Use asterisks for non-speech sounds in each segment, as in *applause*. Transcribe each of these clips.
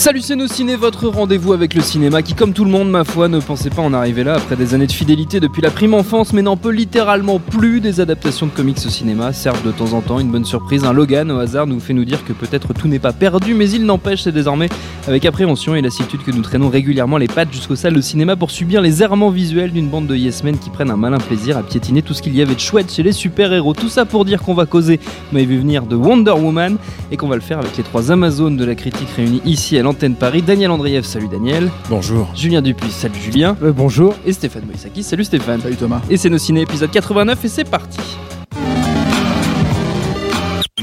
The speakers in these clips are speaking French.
Salut c'est nos ciné, votre rendez-vous avec le cinéma qui comme tout le monde ma foi ne pensait pas en arriver là après des années de fidélité depuis la prime enfance mais n'en peut littéralement plus des adaptations de comics au cinéma servent de temps en temps une bonne surprise, un Logan au hasard nous fait nous dire que peut-être tout n'est pas perdu mais il n'empêche c'est désormais avec appréhension et lassitude que nous traînons régulièrement les pattes jusqu'aux salles de cinéma pour subir les errements visuels d'une bande de yes men qui prennent un malin plaisir à piétiner tout ce qu'il y avait de chouette chez les super-héros. Tout ça pour dire qu'on va causer, vous m'avez vu venir, de Wonder Woman et qu'on va le faire avec les trois Amazones de la critique réunis ici à l'antenne Paris. Daniel Andrieff, salut Daniel. Bonjour. Julien Dupuis, salut Julien. Euh, bonjour. Et Stéphane Moïsaki, salut Stéphane. Salut Thomas. Et c'est nos ciné épisode 89 et c'est parti.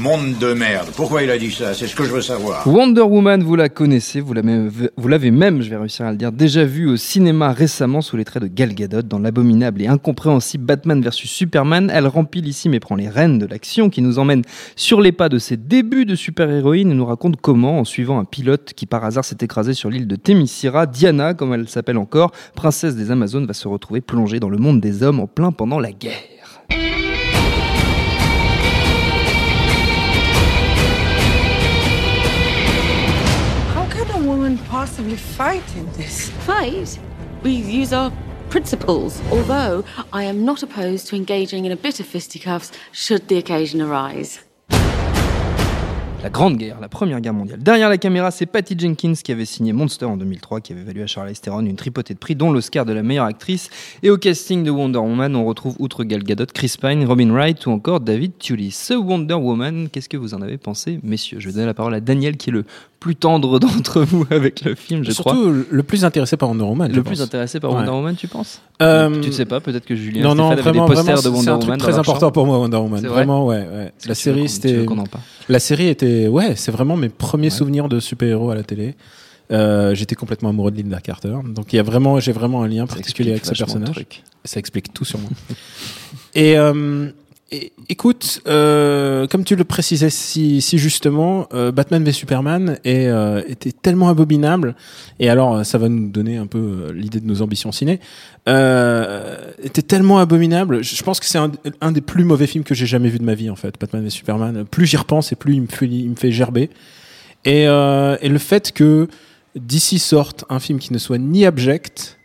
Monde de merde. Pourquoi il a dit ça? C'est ce que je veux savoir. Wonder Woman, vous la connaissez, vous l'avez même, je vais réussir à le dire, déjà vu au cinéma récemment sous les traits de Gal Gadot dans l'abominable et incompréhensible Batman vs Superman. Elle remplit ici mais prend les rênes de l'action qui nous emmène sur les pas de ses débuts de super-héroïne et nous raconte comment, en suivant un pilote qui par hasard s'est écrasé sur l'île de Themyscira, Diana, comme elle s'appelle encore, princesse des Amazones, va se retrouver plongée dans le monde des hommes en plein pendant la guerre. Possibly fight in this? fight, we use our principles. Although I am not opposed to engaging in a bit of fisticuffs should the occasion arise. La Grande Guerre, la Première Guerre mondiale. Derrière la caméra, c'est Patty Jenkins qui avait signé Monster en 2003, qui avait valu à Charlize Theron une tripotée de prix, dont l'Oscar de la meilleure actrice. Et au casting de Wonder Woman, on retrouve outre Gal Gadot, Chris Pine, Robin Wright ou encore David Tully. Ce Wonder Woman, qu'est-ce que vous en avez pensé, messieurs? Je vais donner la parole à Daniel, qui est le plus tendre *laughs* d'entre vous avec le film, je crois. Surtout le plus intéressé par Wonder Woman. Le plus pense. intéressé par Ouais. Wonder Woman, tu penses Euh, Tu ne sais pas, peut-être que Julien Non, non, avait vraiment, des posters vraiment, de Wonder c'est un Woman truc dans très important pour moi, Wonder Woman. C'est vrai Vraiment, ouais, La série, c'était, la série était, ouais, c'est vraiment mes premiers souvenirs de super-héros à la télé. Euh, j'étais complètement amoureux de Linda Carter. Donc il y a vraiment, j'ai vraiment un lien particulier avec ce personnage. Ça explique tout sur moi. *laughs* et, euh, écoute, euh, comme tu le précisais si, si justement, euh, Batman v Superman est, euh, était tellement abominable. Et alors, euh, ça va nous donner un peu euh, l'idée de nos ambitions ciné. Euh, était tellement abominable. Je pense que c'est un, des plus mauvais films que j'ai jamais vu de ma vie en fait. Batman v Superman. Plus j'y repense et plus il me fait, il me fait gerber. Et, et le fait que d'ici sorte un film qui ne soit ni abject,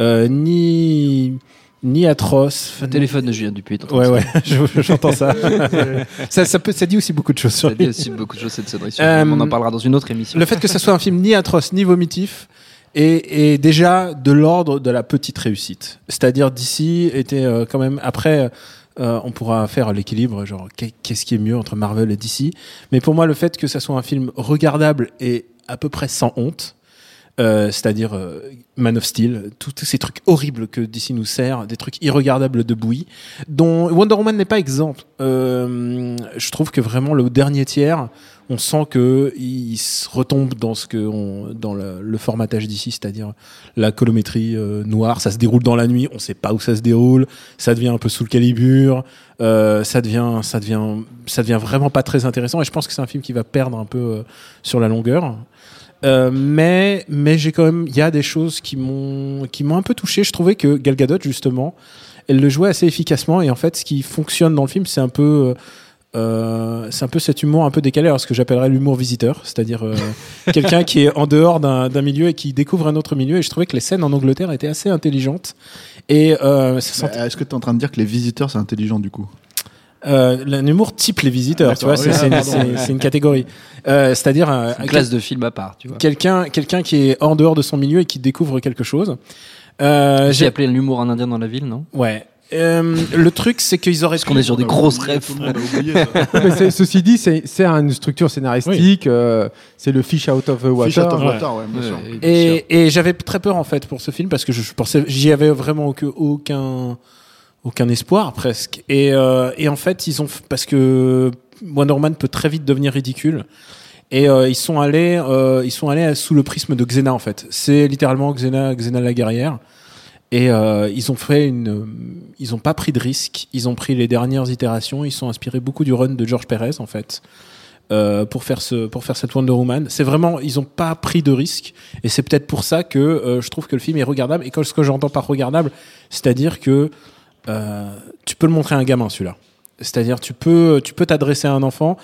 ni ni atroce. Le téléphone de Julien Dupuis. Ouais ouais, je- j'entends ça. *laughs* ça. Ça peut, ça dit aussi beaucoup de choses sur Ça lui. dit aussi beaucoup de choses cette sonnerie. Euh, On en parlera dans une autre émission. Le fait que ce soit un film ni atroce ni vomitif est, est déjà de l'ordre de la petite réussite. C'est-à-dire d'ici était euh, quand même après. euh, on pourra faire l'équilibre, genre qu'est- qu'est-ce qui est mieux entre Marvel et DC. Mais pour moi, le fait que ça soit un film regardable et à peu près sans honte, euh, c'est-à-dire euh, Man of Steel, tous ces trucs horribles que DC nous sert, des trucs irregardables de bouillie, dont Wonder Woman n'est pas exemple. Euh, je trouve que vraiment le dernier tiers, on sent que il se retombe dans ce que on, dans le, formatage d'ici, c'est-à-dire la colométrie euh, noire, ça se déroule dans la nuit, on sait pas où ça se déroule, ça devient un peu sous le calibre, ça devient, ça devient, ça devient vraiment pas très intéressant. Et je pense que c'est un film qui va perdre un peu sur la longueur. Euh, mais mais j'ai quand même, il y a des choses qui m'ont qui m'ont un peu touché. Je trouvais que Gal Gadot justement, elle le jouait assez efficacement et en fait, ce qui fonctionne dans le film, c'est un peu euh, c'est un peu cet humour un peu décalé, alors ce que j'appellerais l'humour visiteur, c'est-à-dire euh, *laughs* quelqu'un qui est en dehors d'un d'un milieu et qui découvre un autre milieu. Et je trouvais que les scènes en Angleterre étaient assez intelligentes. Et euh, Est-ce que tu es en train de dire que les visiteurs, c'est intelligent du coup? Euh, un humour type les visiteurs, Ah, tu vois, d'accord, c'est oui, c'est une, pardon, c'est- ouais. c'est une catégorie. Euh, c'est-à-dire un, Une classe de film à part, tu vois. quelqu'un quelqu'un qui est hors dehors de son milieu et qui découvre quelque chose. Euh, J'ai appelé l'humour en indien dans la ville, non? Ouais Euh, le truc, c'est qu'ils auraient. Parce qu'on est sur des grosses rêves. *laughs* Mais ceci dit, c'est c'est une structure scénaristique. euh, c'est le fish out of the water. Fish out of Ouais. water, ouais, bien sûr. Et, et j'avais très peur en fait pour ce film parce que je, je pensais, j'y avais vraiment aucun, aucun, espoir presque. Et, euh, et en fait, ils ont parce que Wonder Woman peut très vite devenir ridicule. Et euh, ils sont allés, euh, ils sont allés sous le prisme de Xena en fait. C'est littéralement Xena, Xena la guerrière. Et euh, ils ont fait une, ils ont pas pris de risques. Ils ont pris les dernières itérations. Ils sont inspirés beaucoup du run de George Perez en fait euh, pour faire ce, pour faire cette Wonder Woman. C'est vraiment, ils ont pas pris de risques. Et c'est peut-être pour ça que euh, je trouve que le film est regardable. Et quand ce que j'entends par regardable, c'est-à-dire que euh, tu peux le montrer à un gamin celui-là. C'est-à-dire tu peux, tu peux t'adresser à un enfant.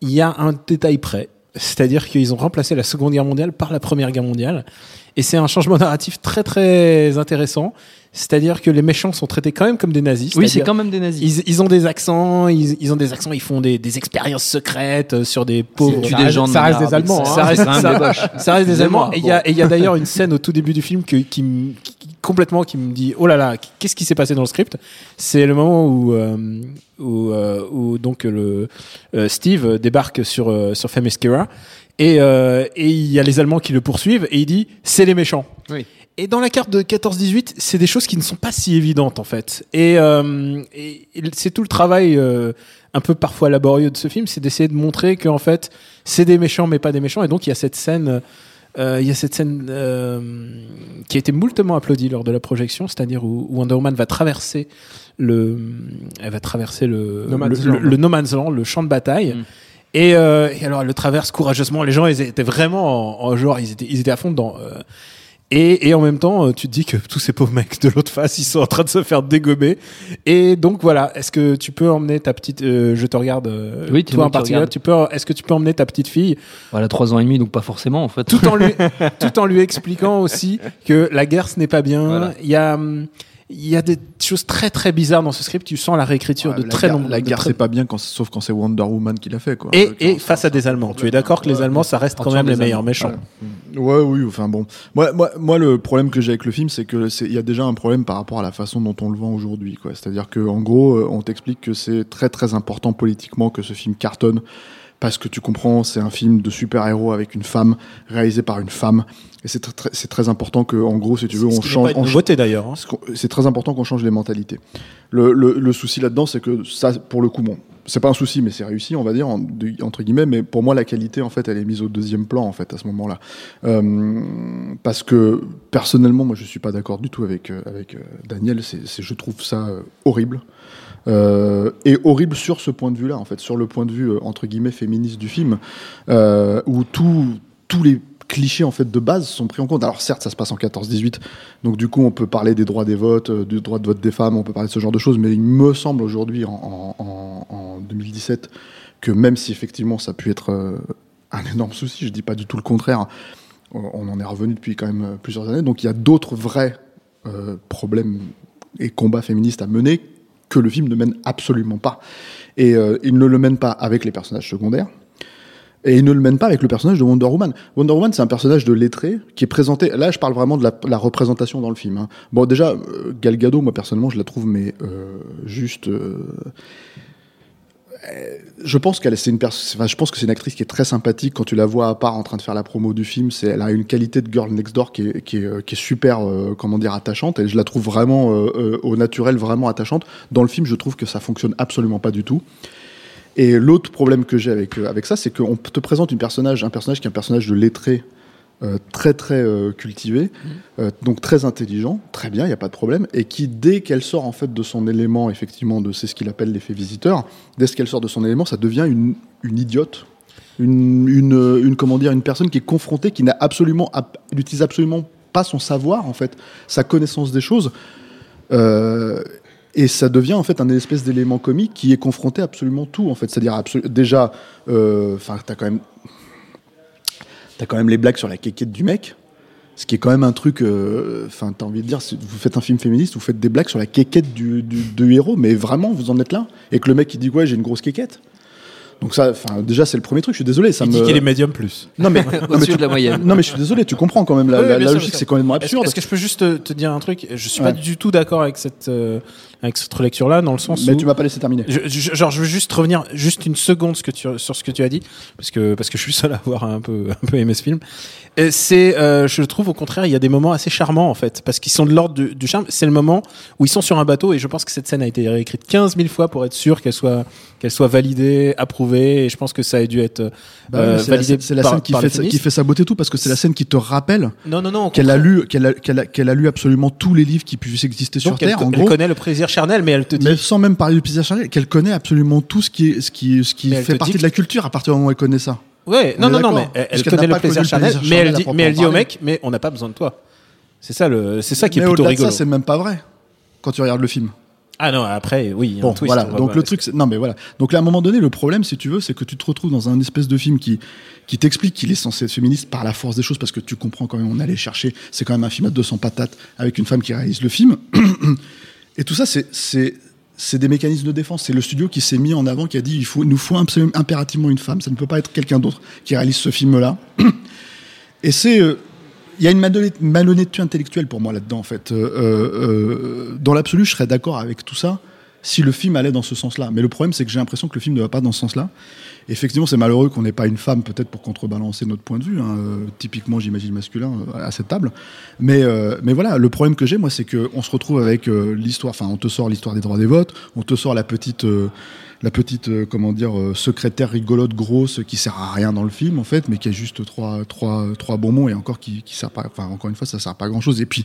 Il y a un détail près. C'est-à-dire qu'ils ont remplacé la Seconde Guerre mondiale par la Première Guerre mondiale. Et c'est un changement narratif très très intéressant. C'est-à-dire que les méchants sont traités quand même comme des nazis. Oui, c'est quand même des nazis. ils, ils ont des accents, ils, ils ont des accents, ils font des, des expériences secrètes euh, sur des pauvres. Ça des reste- gens de ça reste des Allemands. hein. Ça reste, ça- des ça reste Allemands. Et il y a, a d'ailleurs une scène au tout début du film que- qui- complètement qui me dit oh là là qu'est-ce qui s'est passé dans le script? C'est le moment où euh, où, euh, où donc le euh, Steve débarque sur sur Themyscira et euh, et il y a les Allemands qui le poursuivent et il dit c'est les méchants Oui. et dans la carte de 14-18, c'est des choses qui ne sont pas si évidentes en fait. Et, et- et c'est tout le travail un peu parfois laborieux de ce film, c'est d'essayer de montrer qu'en fait, c'est des méchants mais pas des méchants. Et donc il y a cette scène, euh, il y a cette scène euh, qui a été moultement applaudie lors de la projection, c'est-à-dire où, où Wonder Woman va traverser le, elle va traverser le No Man's le, Land. le- le no man's land, le champ de bataille. Mm. Et, euh, et alors elle le traverse courageusement. Les gens ils étaient vraiment en, en genre ils étaient ils étaient à fond dedans. Et, et en même temps, euh, tu te dis que tous ces pauvres mecs de l'autre face, ils sont en train de se faire dégommer. Et donc voilà, est-ce que tu peux emmener ta petite, euh, je te regarde, euh, Oui, toi en particulier, tu peux, est-ce que tu peux emmener ta petite fille, Voilà, trois ans et demi, donc pas forcément en fait. tout en lui, *laughs* tout en lui expliquant aussi que la guerre ce n'est pas bien. Voilà. Il y a, hum, il y a des choses très très bizarres dans ce script. Tu sens la réécriture Ouais, de la très nombreux. La guerre, très- c'est pas bien, quand, sauf quand c'est Wonder Woman qui l'a fait, quoi. Et, et face à des Allemands. Tu es d'accord que les Allemands, ça reste quand même les meilleurs méchants. Ouais, oui, enfin bon. Moi, moi, moi, le problème que j'ai avec le film, c'est que il y a déjà un problème par rapport à la façon dont on le vend aujourd'hui, quoi. C'est-à-dire que, en gros, euh, on t'explique que c'est très, très important politiquement que ce film cartonne. Parce que tu comprends, c'est un film de super-héros avec une femme, réalisé par une femme. Et c'est très, c'est important que, en gros, si tu veux, on change, nouveauté d'ailleurs. hein. C'est très important qu'on change les mentalités. Le, le, le souci là-dedans, c'est que ça, pour le coup, bon, c'est pas un souci, mais c'est réussi, on va dire, entre guillemets. Mais pour moi, la qualité, en fait, elle est mise au deuxième plan, en fait, à ce moment-là. Euh, parce que personnellement, moi, je suis pas d'accord du tout avec euh, avec euh, Daniel. Je trouve ça horrible. Et horrible sur ce point de vue-là, en fait, sur le point de vue entre guillemets féministe du film, où tous les clichés en fait de base sont pris en compte. Alors certes, ça se passe en 14-18, donc du coup on peut parler des droits des votes, euh, du droit de vote des femmes, on peut parler de ce genre de choses, mais il me semble aujourd'hui en, en- en- en 2017 que même si effectivement ça a pu être euh, un énorme souci, je dis pas du tout le contraire, on en est revenu depuis quand même euh, plusieurs années, donc il y a d'autres vrais problèmes et combats féministes à mener que le film ne mène absolument pas. Et il ne le mène pas avec les personnages secondaires. Et il ne le mène pas avec le personnage de Wonder Woman. Wonder Woman, c'est un personnage de lettré qui est présenté. Là, je parle vraiment de la, représentation dans le film. hein. Bon, déjà, euh, Gal Gadot, moi personnellement, je la trouve mais euh, juste. euh, euh, je pense qu'elle, c'est une enfin, je pense que c'est une actrice qui est très sympathique quand tu la vois à part en train de faire la promo du film. C'est, elle a une qualité de girl next door qui est, super, comment dire, attachante. Et je la trouve vraiment au naturel, vraiment attachante. Dans le film, je trouve que ça fonctionne absolument pas du tout. Et l'autre problème que j'ai avec, euh, avec ça, c'est qu'on te présente une personnage, un personnage qui est un personnage de lettré, euh, très très euh, cultivé, euh, donc très intelligent, très bien, il n'y a pas de problème, et qui dès qu'elle sort en fait de son élément, effectivement, de c'est ce qu'il appelle l'effet visiteur, dès qu'elle sort de son élément, ça devient une, une idiote, une, une, une comment dire, une personne qui est confrontée, qui n'a absolument, n'utilise absolument pas son savoir en fait, sa connaissance des choses. Euh, et ça devient en fait un espèce d'élément comique qui est confronté à absolument tout en fait. C'est-à-dire déjà, euh, enfin, t'as quand même, t'as quand même les blagues sur la quéquette du mec, ce qui est quand même un truc. euh, Enfin, t'as envie de dire, si vous faites un film féministe, vous faites des blagues sur la quéquette du, du, du héros, mais vraiment, vous en êtes là. Et que le mec il dit ouais, j'ai une grosse quéquette. Donc ça, enfin, déjà c'est le premier truc. Je suis désolé, ça Il me. dit qu'il est médium plus. Non mais, *laughs* non, mais tu- de la moyenne. non mais je suis désolé, tu comprends quand même la, Oui, la- bien la sûr, logique, c'est complètement Est-ce absurde. est-ce que je peux juste te, te dire un truc? Je suis Ouais. pas du tout d'accord avec cette, euh, avec cette relecture-là, dans le sens Mais où tu m'as pas laissé terminer. je, je- genre, je veux juste revenir juste une seconde ce que tu, sur ce que tu as dit, parce que parce que je suis seul à avoir un peu un peu aimé ce film. C'est, euh, je trouve au contraire, il y a des moments assez charmants en fait, parce qu'ils sont de l'ordre du, du charme. C'est le moment où ils sont sur un bateau, et je pense que cette scène a été réécrite 15 000 fois pour être sûr qu'elle soit qu'elle soit validée, approuvée. Et je pense que ça a dû être Bah euh, la, validé c'est la scène qui fait, qui fait sa beauté tout parce que c'est la scène qui te rappelle Non, non, non. qu'elle a lu qu'elle a, qu'elle a, qu'elle a lu absolument tous les livres qui puissent exister sur elle, Terre. co- En elle gros, connaît le plaisir charnel, mais elle te dit. mais sans même parler du plaisir charnel, qu'elle connaît absolument tout ce qui est, ce qui, ce qui Mais fait te partie de la culture à partir du moment où elle connaît ça. Ouais, On non, non, non, mais elle, connaît n'a le plaisir charnel, mais elle dit, proprement mais elle dit au mec, mais on n'a pas besoin de toi. C'est ça le, c'est ça qui est Mais plutôt rigolo. ça, c'est même pas vrai quand tu regardes le film. ah non, après, oui, un Bon, twist, voilà. Donc le truc, non mais voilà. Donc là, à un moment donné, le problème, si tu veux, c'est que tu te retrouves dans un espèce de film qui qui t'explique qu'il est censé être féministe par la force des choses, parce que tu comprends quand même, on allait chercher. C'est quand même un film à 200 patates avec une femme qui réalise le film. *clears throat* Et tout ça, c'est c'est c'est des mécanismes de défense. C'est le studio qui s'est mis en avant, qui a dit il faut, nous faut impérativement une femme. Ça ne peut pas être quelqu'un d'autre qui réalise ce film-là. Et c'est euh, il y a une malhonnête- malhonnêteté intellectuelle pour moi là-dedans, en fait. Euh, euh, dans l'absolu, je serais d'accord avec tout ça si le film allait dans ce sens-là. Mais le problème, c'est que j'ai l'impression que le film ne va pas dans ce sens-là. Effectivement, c'est malheureux qu'on n'ait pas une femme, peut-être pour contrebalancer notre point de vue, hein, euh, typiquement, j'imagine, masculin, euh, à cette table. Mais, euh, mais voilà, le problème que j'ai, moi, c'est qu'on se retrouve avec l'histoire, enfin, on te sort l'histoire des droits des votes, on te sort la petite. la petite, comment dire, secrétaire rigolote grosse qui sert à rien dans le film, en fait, mais qui a juste trois, trois, trois bons mots et encore qui, qui sert pas, enfin, encore une fois, ça sert pas à grand chose. Et puis,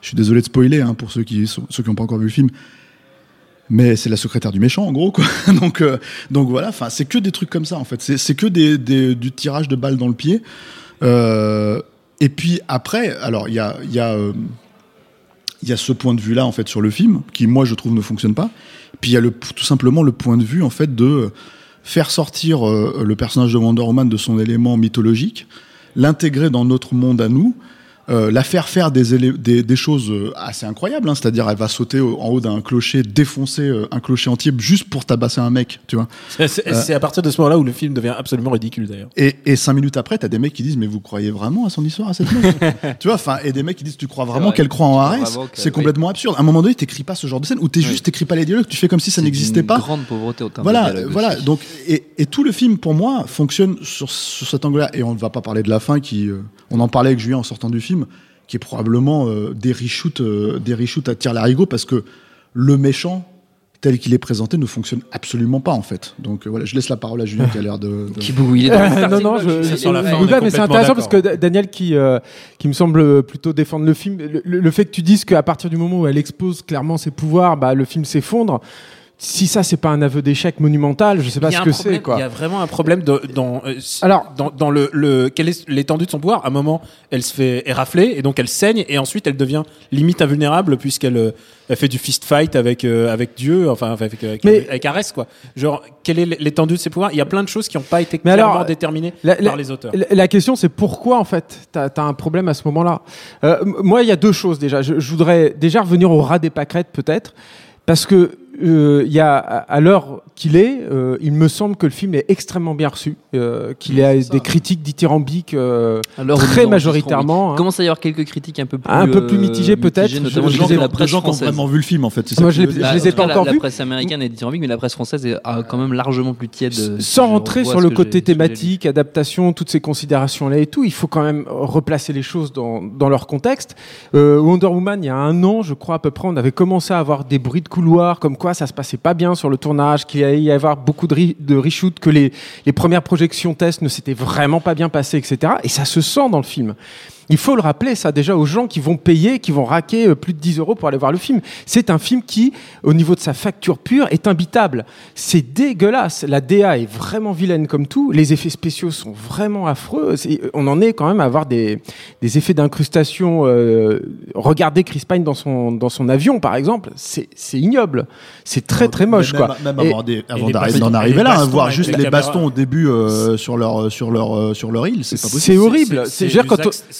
je suis désolé de spoiler, hein, pour ceux qui, ceux qui n'ont pas encore vu le film. Mais c'est la secrétaire du méchant, en gros, quoi. *laughs* donc, euh, donc voilà, enfin, c'est que des trucs comme ça, en fait. C'est que des, du tirage de balles dans le pied. Euh, et puis après, alors, il y a, y a, euh, y a ce point de vue-là, en fait, sur le film, qui, moi, je trouve, ne fonctionne pas. Puis il y a le, tout simplement le point de vue, en fait, de faire sortir le personnage de Wonder Woman de son élément mythologique, l'intégrer dans notre monde à nous, euh, la faire faire des, élé- des, des choses euh, assez incroyables, hein, c'est-à-dire elle va sauter au- en haut d'un clocher, défoncer euh, un clocher entier juste pour tabasser un mec, tu vois. C'est- à partir de ce moment-là où le film devient absolument ridicule d'ailleurs. Et, et cinq minutes après, t'as des mecs qui disent mais vous croyez vraiment à son histoire à cette meuf? *laughs* Tu vois, enfin, et des mecs qui disent tu crois vraiment vrai. qu'elle croit en Arès C'est complètement absurde. À un moment donné, t'écris pas ce genre de scène ou t'es juste t'écris pas les dialogues, tu fais comme si ça n'existait pas. grande pauvreté au terme Voilà, de voilà. aussi. Donc, et, et tout le film, pour moi, fonctionne sur, sur cet angle-là. Et on ne va pas parler de la fin, qui, euh, on en parlait avec Julien en sortant du film, qui est probablement euh, des reshoots, euh, des reshoots à tir larigot, parce que le méchant tel qu'il est présenté ne fonctionne absolument pas en fait. Donc euh, voilà, je laisse la parole à Julien *laughs* qui a l'air de, de- Qui bouge, il est dans le non, non, je, est sur la fin, je on est mais c'est intéressant parce que Da- Daniel qui, euh, qui me semble plutôt défendre le film, le, le- le fait que tu dises qu'à partir du moment où elle expose clairement ses pouvoirs, bah, le film s'effondre. Si ça, c'est pas un aveu d'échec monumental, je sais pas ce que c'est, quoi. Il y a vraiment un problème de- dans, euh, Alors- dans, dans le, le quelle est l'étendue de son pouvoir? À un moment, elle se fait érafler et donc elle saigne et ensuite elle devient limite invulnérable puisqu'elle euh, elle fait du fist fight avec euh, avec Dieu, enfin avec avec, Mais- avec Arès quoi. Genre quelle est l'étendue de ses pouvoirs? Il y a plein de choses qui n'ont pas été Mais clairement alors, déterminées La, par la- les auteurs. la- la question, c'est pourquoi, en fait, tu as, un problème à ce moment-là? Euh, moi, il y a deux choses déjà. Je, je voudrais déjà revenir au ras des pâquerettes, peut-être, parce que euh, il y a, à l'heure qu'il est, euh, il me semble que le film est extrêmement bien reçu, euh, qu'il a des critiques dithyrambiques euh, très majoritairement. hein. Il commence à y avoir quelques critiques un peu plus, Un peu plus mitigées, peut-être. notamment je gens, disais qui ont- la de presse gens qui ont vraiment vu le film en fait. Moi, je Bah, les ai pas la- encore la, vus. presse américaine est dithyrambique, mais la presse française est- a quand même largement plus tiède. Sans rentrer sur le côté thématique, adaptation, toutes ces considérations-là et tout, il faut quand même replacer les choses dans, dans leur contexte. Euh, Wonder Woman, il y a un an, je crois à peu près, on avait commencé à avoir des bruits de couloir, comme quoi ça se passait pas bien sur le tournage, qu'il allait y avoir beaucoup de, re- de que les, les premières projections tests ne s'étaient vraiment pas bien passées, etc. Et ça se sent dans le film. Il faut le rappeler, ça, déjà aux gens qui vont payer, qui vont raquer euh, plus de 10 euros pour aller voir le film. C'est un film qui, au niveau de sa facture pure, est imbitable. C'est dégueulasse. La DA est vraiment vilaine comme tout. Les effets spéciaux sont vraiment affreux. C'est- On en est quand même à avoir des, des effets d'incrustation. euh, regardez Chris Pine dans son, dans son avion, par exemple. C'est ignoble. C'est très, très moche, Même- quoi. Même Et- avant, d'en arriver là, hein, bastons voir juste les caméras. bastons au début euh, sur leur sur leur euh, sur leur île, c'est pas possible. C'est horrible. C'est-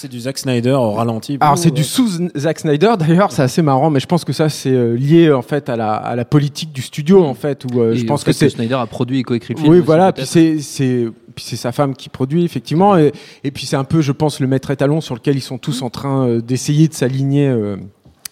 du Zack- c'est du Zack Snyder au ralenti. Alors c'est du sous Zack Snyder d'ailleurs, c'est assez marrant, mais je pense que ça c'est euh, lié en fait à la, à la politique du studio en fait, où euh, Et je pense fait que c'est Snyder a produit et coécrit le film. oui aussi, voilà, puis c'est c'est puis c'est sa femme qui produit effectivement, et, et puis c'est un peu je pense le maître étalon sur lequel ils sont tous en train euh, d'essayer de s'aligner.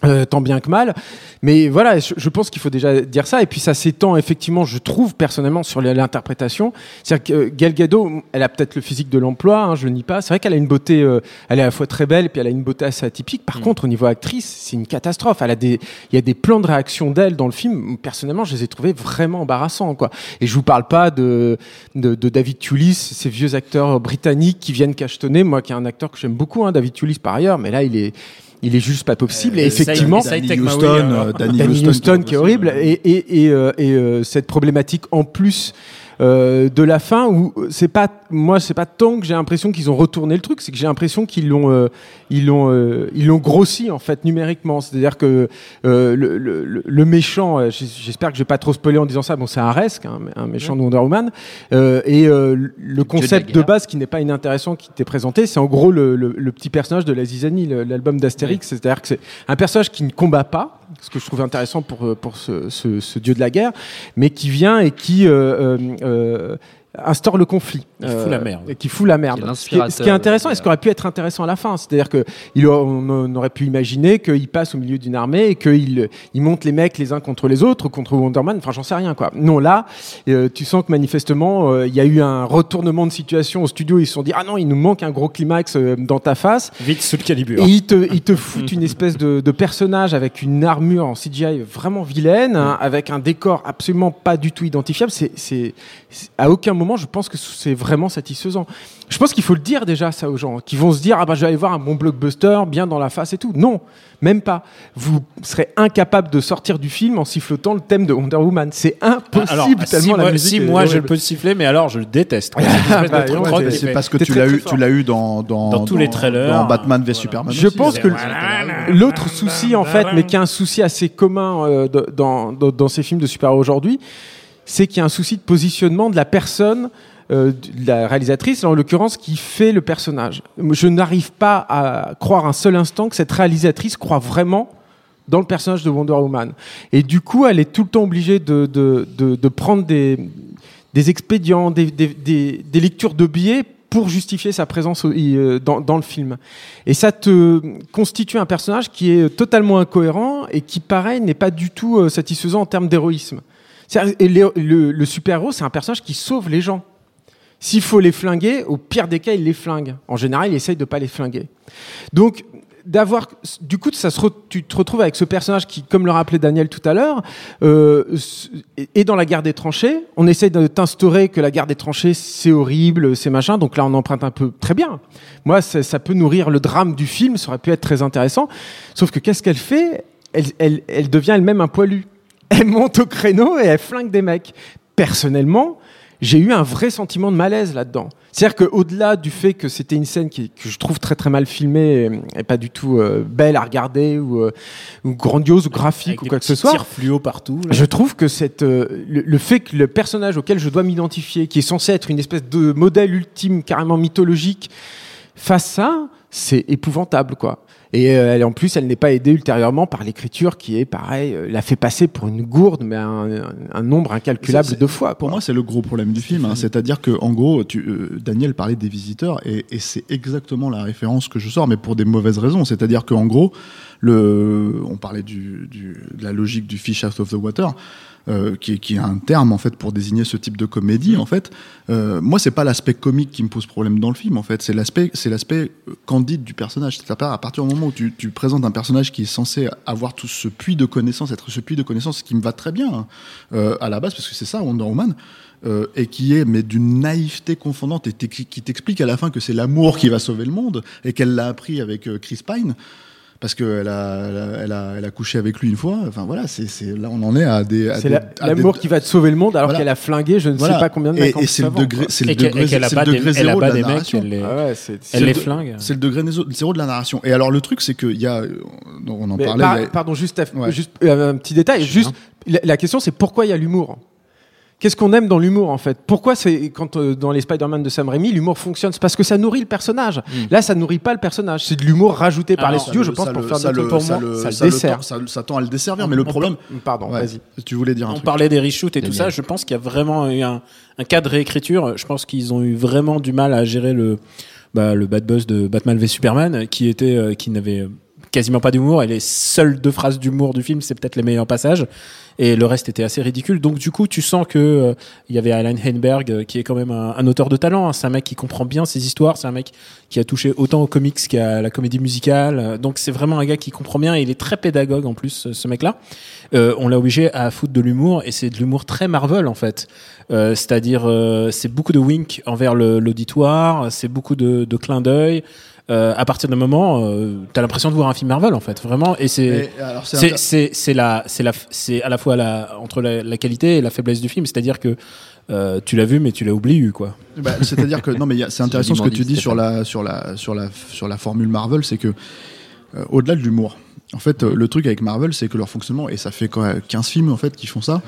Euh, Euh, tant bien que mal. Mais voilà, je, je pense qu'il faut déjà dire ça. Et puis ça s'étend effectivement, je trouve personnellement, sur l'interprétation. C'est-à-dire que euh, Gal Gadot, elle a peut-être le physique de l'emploi, hein, je le nie pas. C'est vrai qu'elle a une beauté, euh, elle est à la fois très belle, puis elle a une beauté assez atypique. Par contre, au niveau actrice, c'est une catastrophe. Elle a des, il y a des plans de réaction d'elle dans le film. Personnellement, je les ai trouvés vraiment embarrassants, quoi. Et je vous parle pas de, de, de David Tulis, ces vieux acteurs britanniques qui viennent cachetonner. Moi, qui est un acteur que j'aime beaucoup, hein, David Tulis par ailleurs, mais là, il est, il est juste pas possible. et effectivement, Danny Houston, Tekmaoui, euh, euh, Danny Danny Houston, Houston qui est horrible. et, et, et, euh, et, euh, cette problématique en plus euh, de la fin où c'est pas moi c'est pas tant que j'ai l'impression qu'ils ont retourné le truc c'est que j'ai l'impression qu'ils l'ont euh, ils l'ont euh, ils l'ont grossi en fait numériquement. C'est-à-dire que euh, le, le, le méchant j'espère que je vais pas trop spoiler en disant ça bon c'est un resque hein, un méchant de Wonder Woman. Et le concept de, base qui n'est pas inintéressant qui t'est présenté c'est en gros le, petit personnage de la Zizanie l'album d'Astérix. C'est-à-dire que c'est un personnage qui ne combat pas ce que je trouve intéressant pour, pour ce, ce, ce dieu de la guerre, mais qui vient et qui instaure le conflit. Il fout la merde. et Qui fout la merde. Qui Ce qui est, ce qui est intéressant et ce qui aurait pu être intéressant à la fin. C'est-à-dire que il a- on, aurait pu imaginer qu'il passe au milieu d'une armée et qu'il il monte les mecs les uns contre les autres, contre Wonder Man. Enfin, j'en sais rien, quoi. Non, là, euh, tu sens que manifestement, euh, il y a eu un retournement de situation au studio. Ils se sont dit, ah non, il nous manque un gros climax euh, dans ta face. Vite sous le calibre. Et ils te, ils te foutent une espèce de, de personnage avec une armure en CGI vraiment vilaine, hein, avec un décor absolument pas du tout identifiable. C'est, c'est, c'est- à aucun moment, je pense que c'est vraiment satisfaisant. Je pense qu'il faut le dire déjà ça aux gens, qui vont se dire ah bah je vais aller voir un bon blockbuster, bien dans la face et tout. Non, même pas. Vous serez incapable de sortir du film en sifflotant le thème de Wonder Woman. C'est impossible Alors, tellement si la moi, musique si moi je peux le siffler, mais alors je le déteste. C'est *laughs* Bah, parce que tu l'as eu, tu l'as eu dans, dans, Dans tous les trailers. dans Batman v Superman. Je aussi. pense que l'autre souci, en fait, mais qui est un souci assez commun euh, dans, dans, dans ces films de super-héros aujourd'hui, c'est qu'il y a un souci de positionnement de la personne, euh, de la réalisatrice, en l'occurrence, qui fait le personnage. Je n'arrive pas à croire un seul instant que cette réalisatrice croit vraiment dans le personnage de Wonder Woman. Et du coup, elle est tout le temps obligée de, prendre des, expédients, des, lectures de billets pour justifier sa présence euh, dans, dans le film. Et ça te constitue un personnage qui est totalement incohérent et qui, pareil, n'est pas du tout euh, satisfaisant en termes d'héroïsme. Le, super-héros, c'est un personnage qui sauve les gens. S'il faut les flinguer, au pire des cas, il les flingue. En général, il essaye de pas les flinguer. Donc, d'avoir, du coup, ça se tu te retrouves avec ce personnage qui, comme le rappelait Daniel tout à l'heure, euh, est dans la guerre des tranchées. On essaye de t'instaurer que la guerre des tranchées, c'est horrible, c'est machin. Donc là, on emprunte un peu très bien. Moi, ça, peut nourrir le drame du film, ça aurait pu être très intéressant. Sauf que qu'est-ce qu'elle fait? Elle devient elle-même un poilu. Elle monte au créneau et elle flingue des mecs. Personnellement, j'ai eu un vrai sentiment de malaise là-dedans. C'est-à-dire qu'au-delà du fait que c'était une scène qui, que je trouve très très mal filmée et, et pas du tout euh, belle à regarder ou, euh, ou grandiose ou graphique Avec ou quoi que ce soit, fluo partout. là. je trouve que cette, euh, le, le fait que le personnage auquel je dois m'identifier, qui est censé être une espèce de modèle ultime carrément mythologique, fasse ça, c'est épouvantable quoi. Et euh, elle, en plus, elle n'est pas aidée ultérieurement par l'écriture qui est pareil, euh, l'a fait passer pour une gourde, mais un, un- nombre incalculable C'est- de fois. Pour quoi. moi, c'est le gros problème du film. hein. C'est-à-dire que, en gros, tu, euh, Daniel parlait des visiteurs et, et c'est exactement la référence que je sors, mais pour des mauvaises raisons. C'est-à-dire qu'en gros, le, on parlait du, du- de la logique du fish out of the water. Euh, qui, est- qui est un terme en fait pour désigner ce type de comédie en fait. Euh, moi c'est pas l'aspect comique qui me pose problème dans le film en fait. C'est l'aspect c'est l'aspect euh, candide du personnage. C'est-à-dire à partir du moment où tu, tu présentes un personnage qui est censé avoir tout ce puits de connaissances être ce puits de connaissances qui me va très bien hein, euh, à la base parce que c'est ça Wonder Woman euh, et qui est mais d'une naïveté confondante et qui t'explique à la fin que c'est l'amour qui va sauver le monde et qu'elle l'a appris avec euh, Chris Pine parce qu'elle a, elle a, elle a, elle a couché avec lui une fois. Enfin voilà, c'est, c'est là on en est à des. à C'est l'amour des- qui va te sauver le monde alors Voilà. qu'elle a flingué je ne Voilà. sais pas combien de Et, mecs et c'est le degré, c'est le degré, c'est le des- degré elle a zéro pas de la des mecs, narration. elle les- Ah ouais, c'est- Elle C'est les le- flingue. C'est le degré zéro de la narration. Et alors le truc, c'est qu'il y a, on en Mais parlait. par- a- Pardon, juste, à- Ouais. juste euh, un petit détail. Juste, la, la question, c'est pourquoi il y a l'humour? Qu'est-ce qu'on aime dans l'humour en fait? Pourquoi c'est quand euh, dans les Spider-Man de Sam Raimi l'humour fonctionne? C'est parce que ça nourrit le personnage. Là, ça nourrit pas le personnage. C'est de l'humour rajouté par Alors, les studios, je pense, le- pour faire ça le- trucs pour ça moi. le- Ça ça le le dessert. tend- ça- ça tend à le desservir, mais le problème. Pardon, Ouais. vas-y. Tu voulais dire un On truc. parlait des reshoots et tout ça. Je pense qu'il y a vraiment eu un, un cas de réécriture. Je pense qu'ils ont eu vraiment du mal à gérer le, bah, le bad buzz de Batman v Superman, qui était, euh, qui n'avait quasiment pas d'humour et les seules deux phrases d'humour du film, c'est peut-être les meilleurs passages et le reste était assez ridicule. Donc du coup, tu sens que euh, il y avait Alan Heinberg euh, qui est quand même un, auteur de talent. hein. C'est un mec qui comprend bien ses histoires. C'est un mec qui a touché autant aux comics qu'à la comédie musicale. Euh, Donc c'est vraiment un gars qui comprend bien. Et il est très pédagogue en plus, ce- mec-là. Euh, on l'a obligé à foutre de l'humour et c'est de l'humour très Marvel en fait. Euh, C'est-à-dire, euh, c'est beaucoup de wink envers l'auditoire. C'est beaucoup de, de clins d'œil. Euh, à partir d'un moment, euh, t'as l'impression de voir un film Marvel en fait, vraiment. Et c'est alors, c'est c'est la c'est la c'est à la fois la entre la, la qualité et la faiblesse du film, c'est-à-dire que euh, tu l'as vu mais tu l'as oublié quoi. Bah, C'est-à-dire que non, mais *laughs* c'est intéressant ce que tu dis sur la sur la sur la sur la formule Marvel, c'est que euh, au-delà de l'humour. En fait, euh, le truc avec Marvel, c'est que leur fonctionnement, et ça fait quoi, 15 films en fait qui font ça,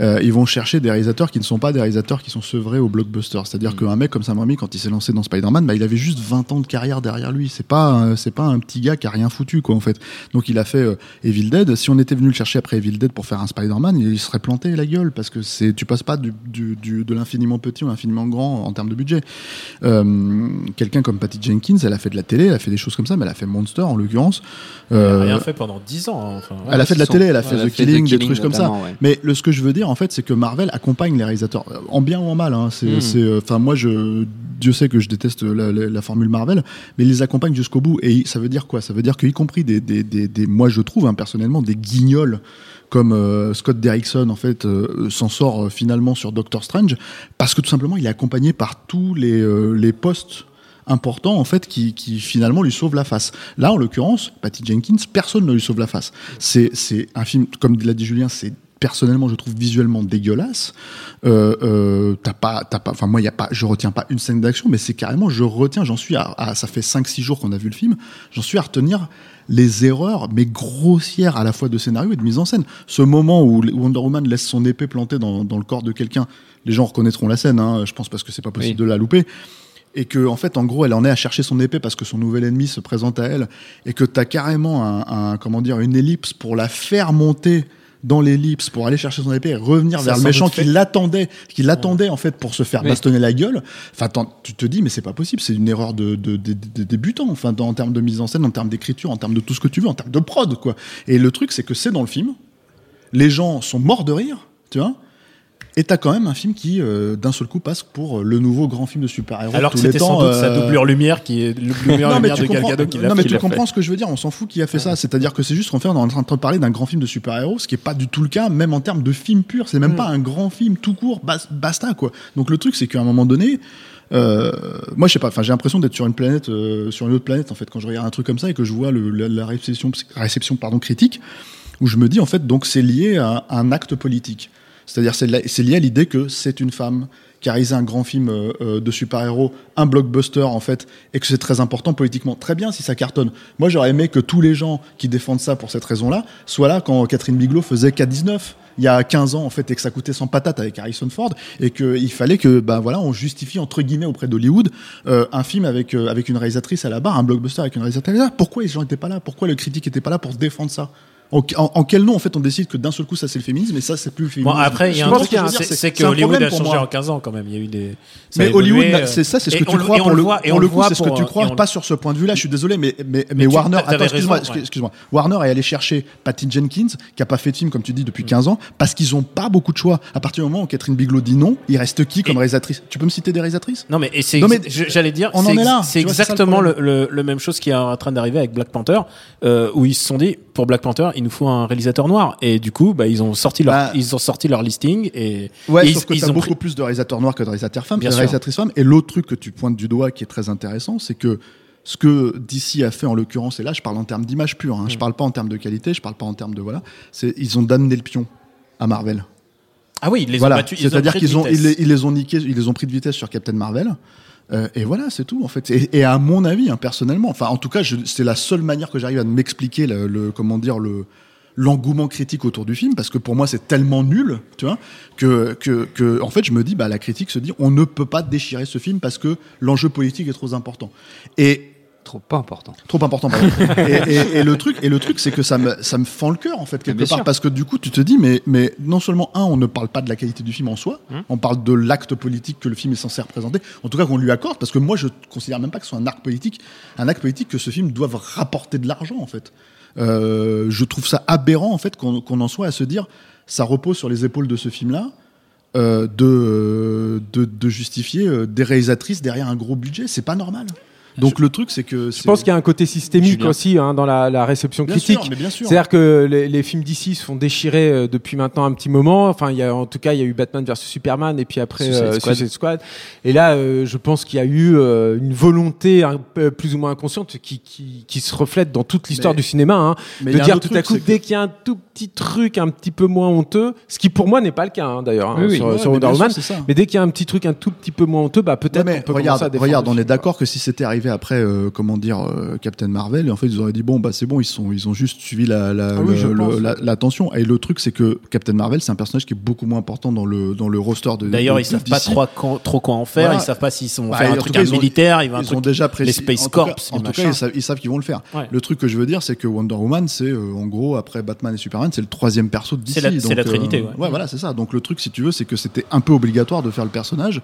euh, ils vont chercher des réalisateurs qui ne sont pas des réalisateurs qui sont sevrés au blockbuster. C'est-à-dire Mm. qu'un mec comme Sam Raimi, quand il s'est lancé dans Spider-Man, bah, il avait juste 20 ans de carrière derrière lui. C'est pas, c'est pas un petit gars qui a rien foutu, quoi, en fait. Donc il a fait euh, Evil Dead. Si on était venu le chercher après Evil Dead pour faire un Spider-Man, il serait planté la gueule parce que c'est, tu passes pas du, du, du- de l'infiniment petit ou l'infiniment grand en termes de budget. Euh, quelqu'un comme Patty Jenkins, elle a fait de la télé, elle a fait des choses comme ça, mais elle a fait Monster en l'occurrence. Euh, fait pendant 10 ans. hein, Enfin, elle a fait de la télé, elle a fait elle a The fait The Killing, des Killing trucs comme ça. ouais. Mais le, ce que je veux dire, en fait, c'est que Marvel accompagne les réalisateurs, euh, en bien ou en mal. Hein. C'est, Mm. c'est, euh, enfin, moi, je, Dieu sait que je déteste la, la- la formule Marvel, mais ils les accompagnent jusqu'au bout. Et ça veut dire quoi? Ça veut dire qu'y compris des, des, des, des- moi, je trouve hein, personnellement des guignols comme euh, Scott Derrickson en fait euh, s'en sort euh, finalement sur Doctor Strange parce que tout simplement il est accompagné par tous les, euh, les postes importants en fait qui, qui finalement lui sauvent la face. Là en l'occurrence, Patty Jenkins, personne ne lui sauve la face. C'est c'est un film comme l'a dit Julien, c'est personnellement je trouve visuellement dégueulasse. Euh, euh, t'as pas, t'as pas, enfin moi il y a pas, je retiens pas une scène d'action, mais c'est carrément je retiens, j'en suis à, à- ça fait 5-6 jours qu'on a vu le film, j'en suis à retenir les erreurs, mais grossières à la fois de scénario et de mise en scène. Ce moment où Wonder Woman laisse son épée plantée dans, dans le corps de quelqu'un, les gens reconnaîtront la scène, hein, je pense parce que c'est pas possible Oui. de la louper. Et que, en fait, en gros, elle en est à chercher son épée parce que son nouvel ennemi se présente à elle, et que t'as carrément un, un- comment dire, une ellipse pour la faire monter dans l'ellipse pour aller chercher son épée et revenir Ça vers le méchant qui l'attendait, qui l'attendait en fait pour se faire bastonner la gueule. Enfin, tu te dis mais c'est pas possible, c'est une erreur de, de, de- de débutant. Enfin, dans- en termes de mise en scène, en termes d'écriture, en termes de tout ce que tu veux, en termes de prod quoi. Et le truc c'est que c'est dans le film, les gens sont morts de rire, tu vois. Et t'as quand même un film qui, euh, d'un seul coup, passe pour euh, le nouveau grand film de super-héros. Alors que c'était sans doute sa euh, doublure lumière qui est le doublure non, lumière de Gal comprends, Gadot qui l'a non, mais tu fait. comprends ce que je veux dire. On s'en fout qui a fait ça. C'est-à-dire que c'est juste qu'en fait, on est en train de parler d'un grand film de super-héros, ce qui est pas du tout le cas, même en termes de film pur. C'est même Mm. pas un grand film tout court. bas- Basta, quoi. Donc le truc, c'est qu'à un moment donné, euh, moi, je sais pas. Enfin, j'ai l'impression d'être sur une planète, euh, sur une autre planète, en fait, quand je regarde un truc comme ça et que je vois le, la, la réception, réception, pardon, critique, où je me dis, en fait, donc c'est lié à, un acte politique. C'est-à-dire, c'est lié à l'idée que c'est une femme qui a réalisé un grand film euh, euh, de super-héros, un blockbuster en fait, et que c'est très important politiquement. Très bien si ça cartonne. Moi, j'aurais aimé que tous les gens qui défendent ça pour cette raison-là soient là quand Catherine Bigelow faisait K19 il y a 15 ans en fait et que ça coûtait 100 patates avec Harrison Ford et qu'il fallait que ben voilà on justifie entre guillemets auprès d'Hollywood euh, un film avec avec une réalisatrice à la barre un blockbuster avec une réalisatrice à la barre. pourquoi les gens n'étaient pas là? Pourquoi le critique n'était pas là pour défendre ça? En, en- en quel nom en fait on décide que d'un seul coup ça c'est le féminisme et ça c'est plus le Bon, féminisme après, il y a un truc, c'est- que Hollywood a changé en 15 ans quand même. Il y a eu des. Mais Hollywood, euh, c'est ça, c'est ce que tu crois pour le, voit- et pour on le coup, voit c'est ce que tu euh, crois, pas sur ce point de vue-là. Je suis désolé, mais mais, Warner, excuse-moi, excuse-moi. Warner est allé chercher Patty Jenkins, qui a pas fait de film comme tu dis Mm. depuis 15 ans, parce qu'ils ont pas beaucoup de choix. À partir du moment où Catherine Bigelow dit non, il reste qui comme réalisatrice? Tu peux me citer des réalisatrices? Non mais c'est j'allais dire c'est là, exactement le même chose qui est en train d'arriver avec Black Panther euh, où ils se sont dit pour Black Panther il nous faut un réalisateur noir et du coup bah ils ont sorti leur Bah. ils ont sorti leur listing et Ouais, et sauf que ils, t'as ils ont beaucoup pris- plus de réalisateurs noirs que de réalisateurs femmes, de réalisatrices femmes. Et l'autre truc que tu pointes du doigt qui est très intéressant, c'est que ce que DC a fait en l'occurrence, et là je parle en termes d'image pure, hein, je parle pas en termes de qualité, je parle pas en termes de voilà, c'est ils ont damné le pion à Marvel. ah oui ils les voilà, ont battus c'est-à-dire qu'ils ont vitesse. ils, les- ils les ont niqués, ils les ont pris de vitesse sur Captain Marvel. Euh, et voilà, c'est tout en fait. Et, et à mon avis, hein, personnellement, enfin en tout cas, c'est la seule manière que j'arrive à m'expliquer le, le- comment dire le l'engouement critique autour du film parce que pour moi c'est tellement nul tu vois que, que, que en fait je me dis bah la critique se dit on ne peut pas déchirer ce film parce que l'enjeu politique est trop important et Trop important. Trop important, pardon. *laughs* et, et- et le truc, et le truc, c'est que ça me, ça me fend le cœur en fait quelque Bien part, sûr. parce que du coup, tu te dis, mais, mais non seulement un, on ne parle pas de la qualité du film en soi, Hum. on parle de l'acte politique que le film est censé représenter. En tout cas, qu'on lui accorde, parce que moi, je considère même pas que ce soit un acte politique, un acte politique que ce film doive rapporter de l'argent en fait. Euh, je trouve ça aberrant en fait qu'on qu'on en soit à se dire, ça repose sur les épaules de ce film-là. euh, de, de, de justifier euh, des réalisatrices derrière un gros budget, c'est pas normal. Donc le truc, c'est que Je pense qu'il y a un côté systémique Julien. aussi hein, dans la, la réception Bien critique. sûr, mais bien sûr. C'est-à-dire que les, les films d'ici se font déchirer euh, depuis maintenant un petit moment. Enfin, il y a, en tout cas, il y a eu Batman vs Superman et puis après Suicide euh, Squad. Suicide Squad. Et là, euh, je pense qu'il y a eu euh, une volonté un peu plus ou moins inconsciente qui, qui, qui se reflète dans toute l'histoire du cinéma. Hein, mais de dire tout à truc, coup, c'est que- dès qu'il y a un tout petit truc un petit peu moins honteux, ce qui pour moi n'est pas le cas hein, d'ailleurs hein, Oui, sur, Ouais, sur mais Wonder Woman. Mais dès qu'il y a un petit truc un tout petit peu moins honteux, bah peut-être Ouais, on peut regarde, commencer à regarde, on est d'accord que si c'était arrivé après, euh, comment dire, euh, Captain Marvel, et en fait ils auraient dit bon bah c'est bon, ils sont, ils ont juste suivi la la, Ah oui, le- je le- pense. la, la tension. Et le truc c'est que Captain Marvel c'est un personnage qui est beaucoup moins important dans le dans le roster de. D'ailleurs, ils savent de pas trop, quand- trop quoi en faire. Voilà. Ils savent pas s'ils sont Bah, faire un truc cas, ils ont- militaire. Ils, vont un Ils truc- ont déjà les précis. Space en tout cas- Corps. En les tout cas, ils savent, ils savent qu'ils vont le faire. Ouais. Le truc que je veux dire, c'est que Wonder Woman, c'est euh, en gros après Batman et Superman, c'est le troisième perso de DC. C'est la- Trinité, ouais. voilà, c'est ça. Donc le truc, si tu veux, c'est que c'était un peu obligatoire de faire le personnage.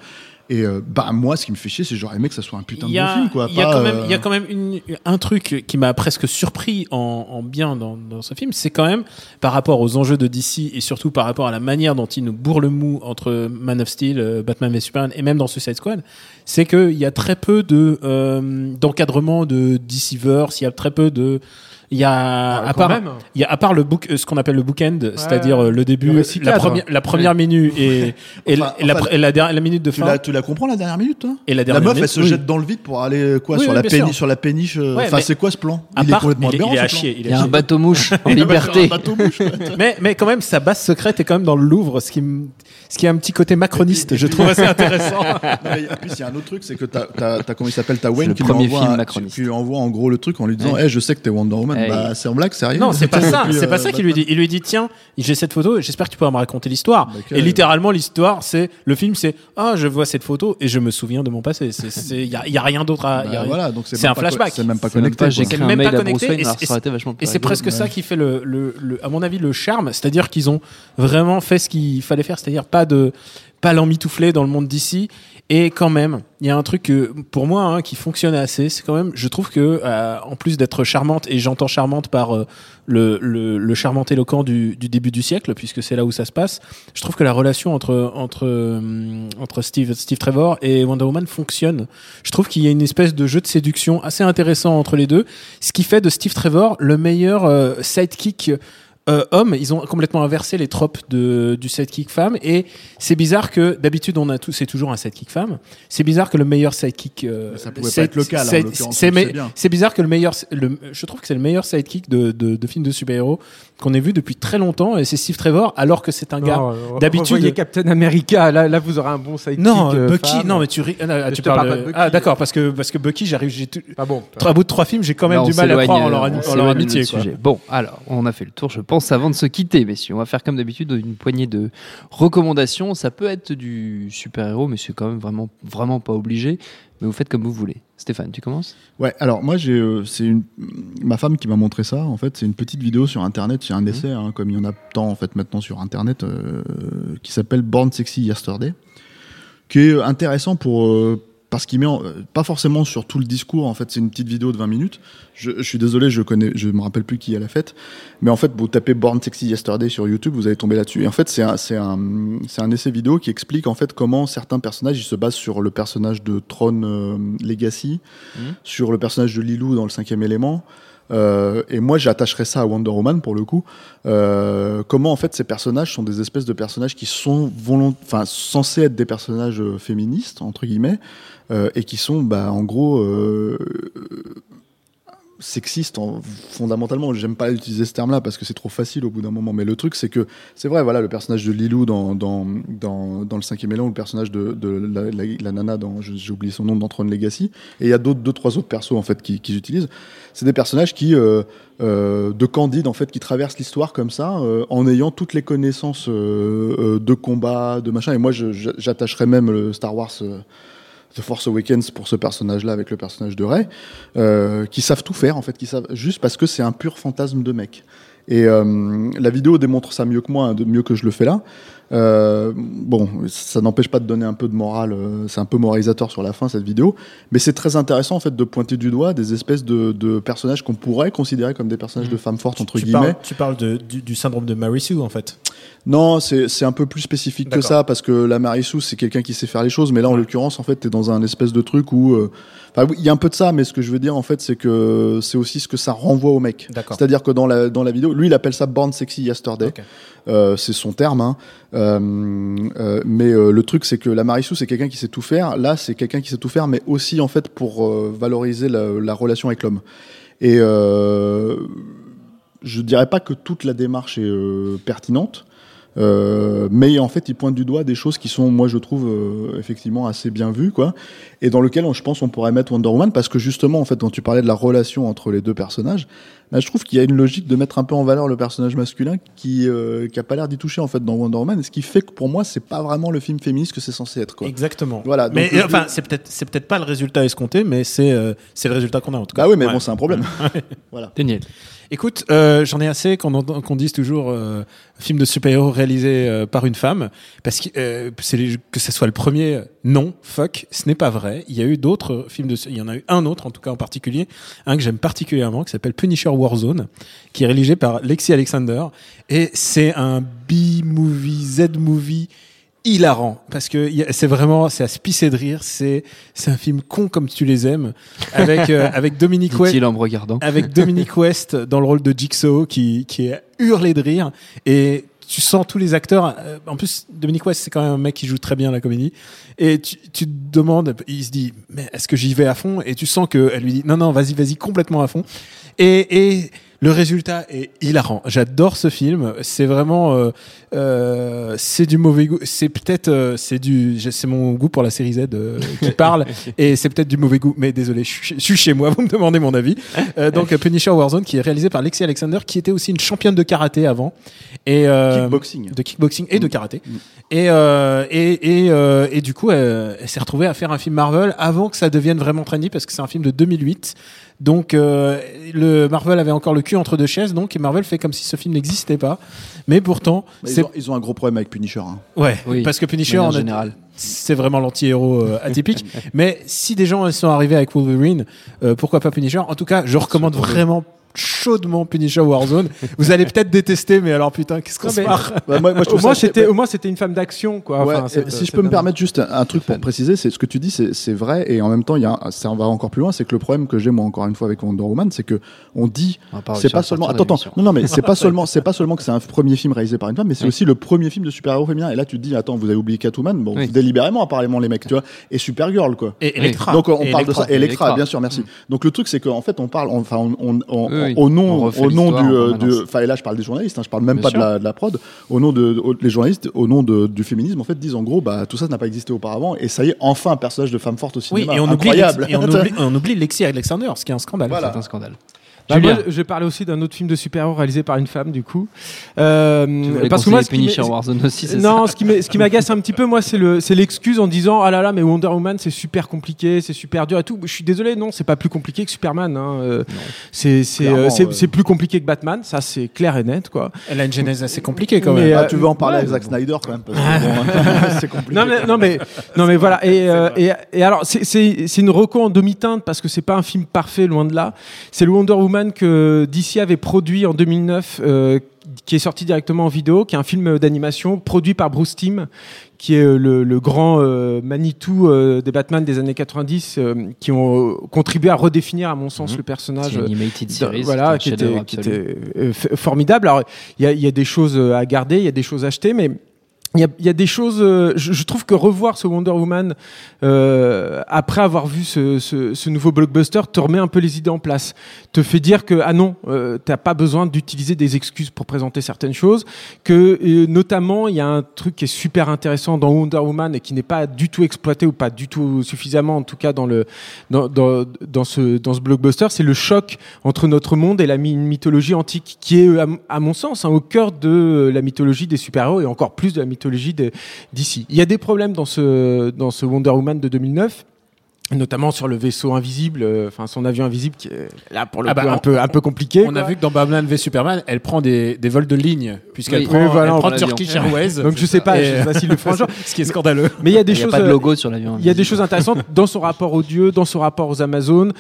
Et euh, bah moi, ce qui me fait chier, c'est que j'aurais aimé que ça soit un putain de bon film, quoi. il y a pas, quand même, euh, il y a quand même une- un truc qui m'a presque surpris en, en bien dans, dans ce film, c'est quand même par rapport aux enjeux de DC et surtout par rapport à la manière dont il nous bourre le mou entre Man of Steel, euh, Batman et Superman et même dans Suicide Squad, c'est qu'il y a très peu de euh, d'encadrement de DCverse, il y a très peu de il y a Ah, à part il y a à part le book euh, ce qu'on appelle le bookend, c'est-à-dire euh, le début Le la première la première minute et et, *laughs* Enfin, et la, enfin, et la, dernière- la minute de Tu fin la, tu la comprends la dernière minute, toi? Et la La dernière meuf, minute, elle se oui. jette dans le vide pour aller quoi Oui, sur, oui, la péniche, sur la péniche. euh, Ouais, Enfin, mais- c'est quoi ce plan? à Il est part, complètement il, est- aberrant. il est à chier, il est Il y à a un chier. bateau mouche *laughs* en liberté. mais, mais quand même, sa base secrète est quand même dans le Louvre, ce qui, ce qui a un petit côté macroniste, Et puis- je trouve assez intéressant. Non, *laughs* mais en plus, il y a un autre truc, c'est que t'as, t'as, t'as- comment il s'appelle, t'as Wayne qui lui envoie, film un- macroniste. qui lui envoie en gros le truc en lui disant, Ouais. Eh, je sais que t'es Wonder Woman. Hey. Bah, c'est en blague, sérieux. non, c'est pas ça, c'est pas euh, ça qu'il lui dit. Il lui dit, tiens, j'ai cette photo j'espère que tu pourras me raconter l'histoire. Bah, et littéralement, l'histoire, c'est, le film, c'est, ah, je vois cette photo et je me souviens de mon passé. C'est, c'est, y a, y a rien d'autre à, Bah, y a rien- voilà, donc c'est, un flashback. C'est même pas connecté. C'est même pas connecté, et c'est- presque ça qui fait le- à mon avis, le charme. C'est-à-dire qu'ils ont vraiment fait ce qu'il fallait faire. C'est-à-dire pas de, pas l'emmitoufler dans le monde d'ici. Et quand même, il y a un truc pour moi, hein, qui fonctionne assez. C'est quand même, je trouve que, euh, en plus d'être charmante, et j'entends charmante par euh, le, le, charmant éloquent du, début du siècle, puisque c'est là où ça se passe. Je trouve que la relation entre entre euh, entre Steve Steve Trevor et Wonder Woman fonctionne. Je trouve qu'il y a une espèce de jeu de séduction assez intéressant entre les deux, ce qui fait de Steve Trevor le meilleur sidekick euh, homme. Ils ont complètement inversé les tropes de, du sidekick femme et c'est bizarre que d'habitude on a tous c'est toujours un sidekick femme. C'est bizarre que le meilleur sidekick euh, Mais ça pouvait pas side- être le cas, là, en side- l'occurrence, c'est on le mais- sait bien. c'est bizarre que le meilleur le, je trouve que c'est le meilleur sidekick de, de, de film de super-héros qu'on ait vu depuis très longtemps et c'est Steve Trevor alors que c'est un gars Non, euh, d'habitude- revoyez Captain America, là, là vous aurez un bon sidekick. non, euh, Bucky, femme. non, mais tu ah, tu parle parles. pas de Bucky. ah, d'accord, parce que parce que Bucky, j'arrive, j'ai tout. Pas bon. À bout de trois films, j'ai quand même du mal à croire en leur, en leur amitié. quoi. sujet. Bon, alors, on a fait le tour, je pense, avant de se quitter, messieurs. On va faire comme d'habitude une poignée de recommandations. Ça peut être du super-héros, mais c'est quand même vraiment, vraiment pas obligé. Mais vous faites comme vous voulez. Stéphane, tu commences? Ouais, alors moi j'ai euh, c'est une ma femme qui m'a montré ça en fait, c'est une petite vidéo sur internet, c'est un essai hein, comme il y en a tant en fait maintenant sur internet euh, qui s'appelle Born Sexy Yesterday qui est intéressant pour euh, parce qu'il met en- euh, pas forcément sur tout le discours en fait, c'est une petite vidéo de 20 minutes. Je, je suis désolé, je connais je me rappelle plus qui a la fête, mais en fait vous tapez Born Sexy Yesterday sur YouTube, vous allez tomber là-dessus. Et en fait, c'est un c'est un c'est un essai vidéo qui explique en fait comment certains personnages ils se basent sur le personnage de Tron euh, Legacy sur le personnage de Lilou dans le cinquième élément. Euh, et moi, j'attacherais ça à Wonder Woman pour le coup. Euh, comment en fait ces personnages sont des espèces de personnages qui sont volont, enfin censés être des personnages euh, féministes entre guillemets et qui sont bah, en gros euh, sexistes en, fondamentalement. J'aime pas utiliser ce terme-là parce que c'est trop facile au bout d'un moment. Mais le truc, c'est que c'est vrai, voilà, le personnage de Lilou dans, dans, dans, le cinquième élément, ou le personnage de, de la, nana dans, j'ai oublié son nom, dans Tron Legacy. Et il y a d'autres, deux, trois autres persos en fait qui, qui utilisent. C'est des personnages qui, euh, euh, de Candide en fait, qui traversent l'histoire comme ça, euh, en ayant toutes les connaissances euh, euh, de combat, de machin. Et moi, j'attacherais même le Star Wars. The Force Awakens pour ce personnage-là avec le personnage de Rey, euh, qui savent tout faire en fait, qui savent juste parce que c'est un pur fantasme de mec. Et euh, la vidéo démontre ça mieux que moi, hein, mieux que je le fais là. Euh, bon, ça n'empêche pas de donner un peu de morale. euh, c'est un peu moralisateur sur la fin cette vidéo, mais c'est très intéressant en fait de pointer du doigt des espèces de, de personnages qu'on pourrait considérer comme des personnages de femmes fortes entre tu guillemets. parles, tu parles de- du, du syndrome de Mary Sue en fait. Non, c'est un peu plus spécifique que ça parce que la Marissou c'est quelqu'un qui sait faire les choses, mais là en l'occurrence en fait t'es dans un espèce de truc où, euh, enfin oui, il y a un peu de ça, mais ce que je veux dire en fait c'est que c'est aussi ce que ça renvoie au mec. C'est-à-dire que dans la dans la vidéo, lui il appelle ça Born Sexy Yesterday. Euh, c'est son terme. Hein. Euh, euh, mais le truc c'est que la Marissou c'est quelqu'un qui sait tout faire. Là c'est quelqu'un qui sait tout faire, mais aussi en fait pour valoriser la, la relation avec l'homme. Et je dirais pas que toute la démarche est pertinente. Euh, mais en fait, il pointe du doigt des choses qui sont, moi, je trouve euh, effectivement assez bien vues, quoi, et dans lequel, je pense, on pourrait mettre Wonder Woman parce que justement, en fait, quand tu parlais de la relation entre les deux personnages, bah, je trouve qu'il y a une logique de mettre un peu en valeur le personnage masculin qui, euh, qui a pas l'air d'y toucher en fait dans Wonder Woman, et ce qui fait que pour moi, c'est pas vraiment le film féministe que c'est censé être, quoi. Exactement. Voilà. donc Mais euh, enfin, c'est peut-être c'est peut-être pas le résultat escompté, mais c'est euh, c'est le résultat qu'on a en tout cas. Bah oui, mais Ouais. bon, c'est un problème. *laughs* voilà. Daniel. Écoute, euh, j'en ai assez qu'on qu'on dise toujours euh, film de super-héros réalisé euh, par une femme, parce que euh, que ce soit le premier, euh, non, fuck, ce n'est pas vrai. Il y a eu d'autres films de, il y en a eu un autre en tout cas en particulier, un que j'aime particulièrement qui s'appelle Punisher Warzone, qui est réalisé par Lexi Alexander, et c'est un B-movie, Z-movie hilarant parce que c'est vraiment c'est à se pisser de rire c'est c'est un film con comme tu les aimes avec euh, *laughs* avec Dominique West en me regardant. avec Dominique West dans le rôle de Jigsaw qui, qui est hurlé de rire et tu sens tous les acteurs euh, en plus Dominique West c'est quand même un mec qui joue très bien la comédie et tu, tu te demandes il se dit mais est-ce que j'y vais à fond? Et tu sens que elle lui dit non non vas-y vas-y complètement à fond et, et le résultat est hilarant. J'adore ce film. C'est vraiment, euh, euh, c'est du mauvais goût. C'est peut-être, euh, c'est du, c'est mon goût pour la série Z euh, qui *laughs* parle, et c'est peut-être du mauvais goût. Mais désolé, je suis, chez moi. Vous me demandez mon avis. Euh, donc *laughs* Punisher Warzone, qui est réalisé par Lexi Alexander, qui était aussi une championne de karaté avant, et euh, Kickboxing. de kickboxing et de karaté. Et, euh, et, et, euh, et du coup, elle, elle s'est retrouvée à faire un film Marvel avant que ça devienne vraiment trendy parce que c'est un film de 2008. Donc, euh, le Marvel avait encore le cul entre deux chaises, donc et Marvel fait comme si ce film n'existait pas. Mais pourtant, Mais ils, ont, ils ont un gros problème avec Punisher. hein. ouais, Oui, parce que Punisher, a- générale. c'est vraiment l'anti-héros euh, atypique. *laughs* Mais si des gens sont arrivés avec Wolverine, euh, pourquoi pas Punisher? En tout cas, je recommande vraiment chaudement Punisher Warzone. Vous allez peut-être détester, mais alors putain, qu'est-ce qu'on se marre Bah, moi, moi, je Au moins, c'était, au moins, c'était une femme d'action, quoi. Ouais, Enfin, et cette- si je peux me permettre juste un, un truc pour préciser, c'est ce que tu dis, c'est vrai, et en même temps, il y a un- ça va encore plus loin, c'est que le problème que j'ai moi encore une fois avec Wonder Woman, c'est que on dit, c'est pas seulement, attends, attends, non, non, mais c'est *laughs* pas seulement, c'est pas seulement que c'est un premier film réalisé par une femme, mais c'est aussi le premier film de super-héros féminin. Et là, tu te dis, attends, vous avez oublié Catwoman, bon, Oui. délibérément apparemment les mecs, tu vois, et Supergirl quoi. Et Electra. Donc on parle de ça, et Electra, bien sûr, merci. Donc le truc c'est qu'en fait on parle, enfin on- Oui, oui. au nom, au nom du, euh, enfin et là je parle des journalistes, hein, je parle même Bien pas de la, de la prod, au nom de, au- les journalistes, au nom de, du féminisme en fait disent en gros bah tout ça n'a pas existé auparavant et ça y est enfin un personnage de femme forte au Oui, cinéma, et on oublie, incroyable. Et on *laughs* oublie, on oublie Lexi Alexander, ce qui est un scandale. Voilà. C'est un scandale. Bah, moi, je vais parler aussi d'un autre film de super-héros réalisé par une femme, du coup. Euh, parce que moi, ce qui Warzone aussi, c'est non, ça ce qui m'agace un petit peu, moi, c'est le, c'est l'excuse en disant ah là là, mais Wonder Woman, c'est super compliqué, c'est super dur et tout. Je suis désolé, non, c'est pas plus compliqué que Superman. Hein. euh, C'est, c'est, Clairement, euh, c'est, plus compliqué que Batman, ça c'est clair et net, quoi. Elle a une genèse assez compliquée quand Mais, même. Ah, tu veux en parler ouais, avec Zack Snyder quand même parce que, bon, *laughs* c'est compliqué. Non mais, non mais, non mais voilà. Et, euh, et, et alors, c'est, c'est, c'est une reco en demi-teinte parce que c'est pas un film parfait, loin de là. C'est le Wonder Woman que DC avait produit en 2009, euh, qui est sorti directement en vidéo, qui est un film d'animation produit par Bruce Timm, qui est euh, le, le grand euh, Manitou euh, des Batman des années 90, euh, qui ont contribué à redéfinir, à mon sens, Mhm. le personnage. Animated series, voilà, qui était, qui formidable. Alors, il y a, il y a des choses à garder, il y a des choses à acheter, mais il y a, des choses. euh, je, trouve que revoir ce Wonder Woman euh, après avoir vu ce, nouveau blockbuster te remet un peu les idées en place, te fait dire que ah non, euh, t'as pas besoin d'utiliser des excuses pour présenter certaines choses. Que euh, notamment il y a un truc qui est super intéressant dans Wonder Woman et qui n'est pas du tout exploité ou pas du tout suffisamment en tout cas dans le dans ce dans ce blockbuster, c'est le choc entre notre monde et la my- mythologie antique qui est à mon sens hein, au cœur de la mythologie des super-héros et encore plus de la mythologie d'ici. Il y a des problèmes dans ce dans ce Wonder Woman de 2009 notamment sur le vaisseau invisible, euh, enfin son avion invisible qui est là pour le Ah bah, coup un peu un peu compliqué. On a vu que dans Batman v Superman, elle prend des, des vols de ligne, puisqu'elle Oui. prend, Oui, voilà, prend prend. Turkish Airways. *laughs* Donc je sais pas, je sais pas s'il le jour. *laughs* Ce qui est scandaleux. Mais il y a des Il n'y a choses. pas de logo sur l'avion. Il y a des choses intéressantes dans son rapport aux dieux, dans son rapport aux Amazones,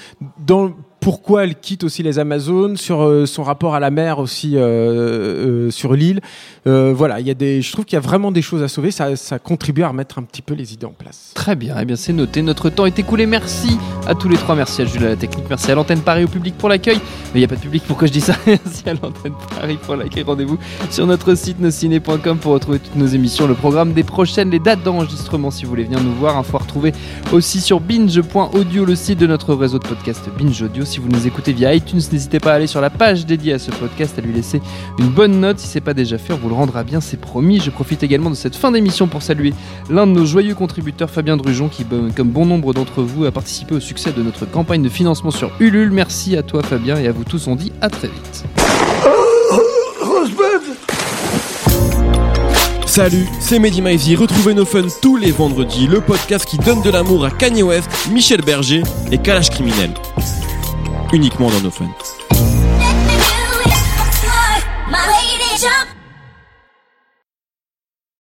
dans pourquoi elle quitte aussi les Amazones, sur euh, son rapport à la mer aussi euh, euh, sur l'île. Euh, voilà, il y a des, je trouve qu'il y a vraiment des choses à sauver. Ça, ça contribue à remettre un petit peu les idées en place. Très bien, eh bien c'est noté. Notre temps est écoulé. Merci à tous les trois. Merci à Jules à la technique. Merci à l'antenne Paris au public pour l'accueil. Mais il n'y a pas de public, pourquoi je dis ça? *laughs* Merci à l'antenne Paris pour l'accueil. Rendez-vous sur notre site nosciné.com pour retrouver toutes nos émissions, le programme des prochaines, les dates d'enregistrement si vous voulez venir nous voir. Info à retrouver aussi sur binge.audio, le site de notre réseau de podcast Binge Audio. Si vous nous écoutez via iTunes, n'hésitez pas à aller sur la page dédiée à ce podcast, à lui laisser une bonne note. Si c'est pas déjà fait, on vous le rendra bien, c'est promis. Je profite également de cette fin d'émission pour saluer l'un de nos joyeux contributeurs, Fabien Drujon, qui, comme bon nombre d'entre vous, a participé au succès de notre campagne de financement sur Ulule. Merci à toi, Fabien, et à vous tous. On dit à très vite. Salut, c'est Mehdi Maizy. Retrouvez nos fun tous les vendredis, le podcast qui donne de l'amour à Kanye West, Michel Berger et Kalash Criminel. Uniquement dans nos jump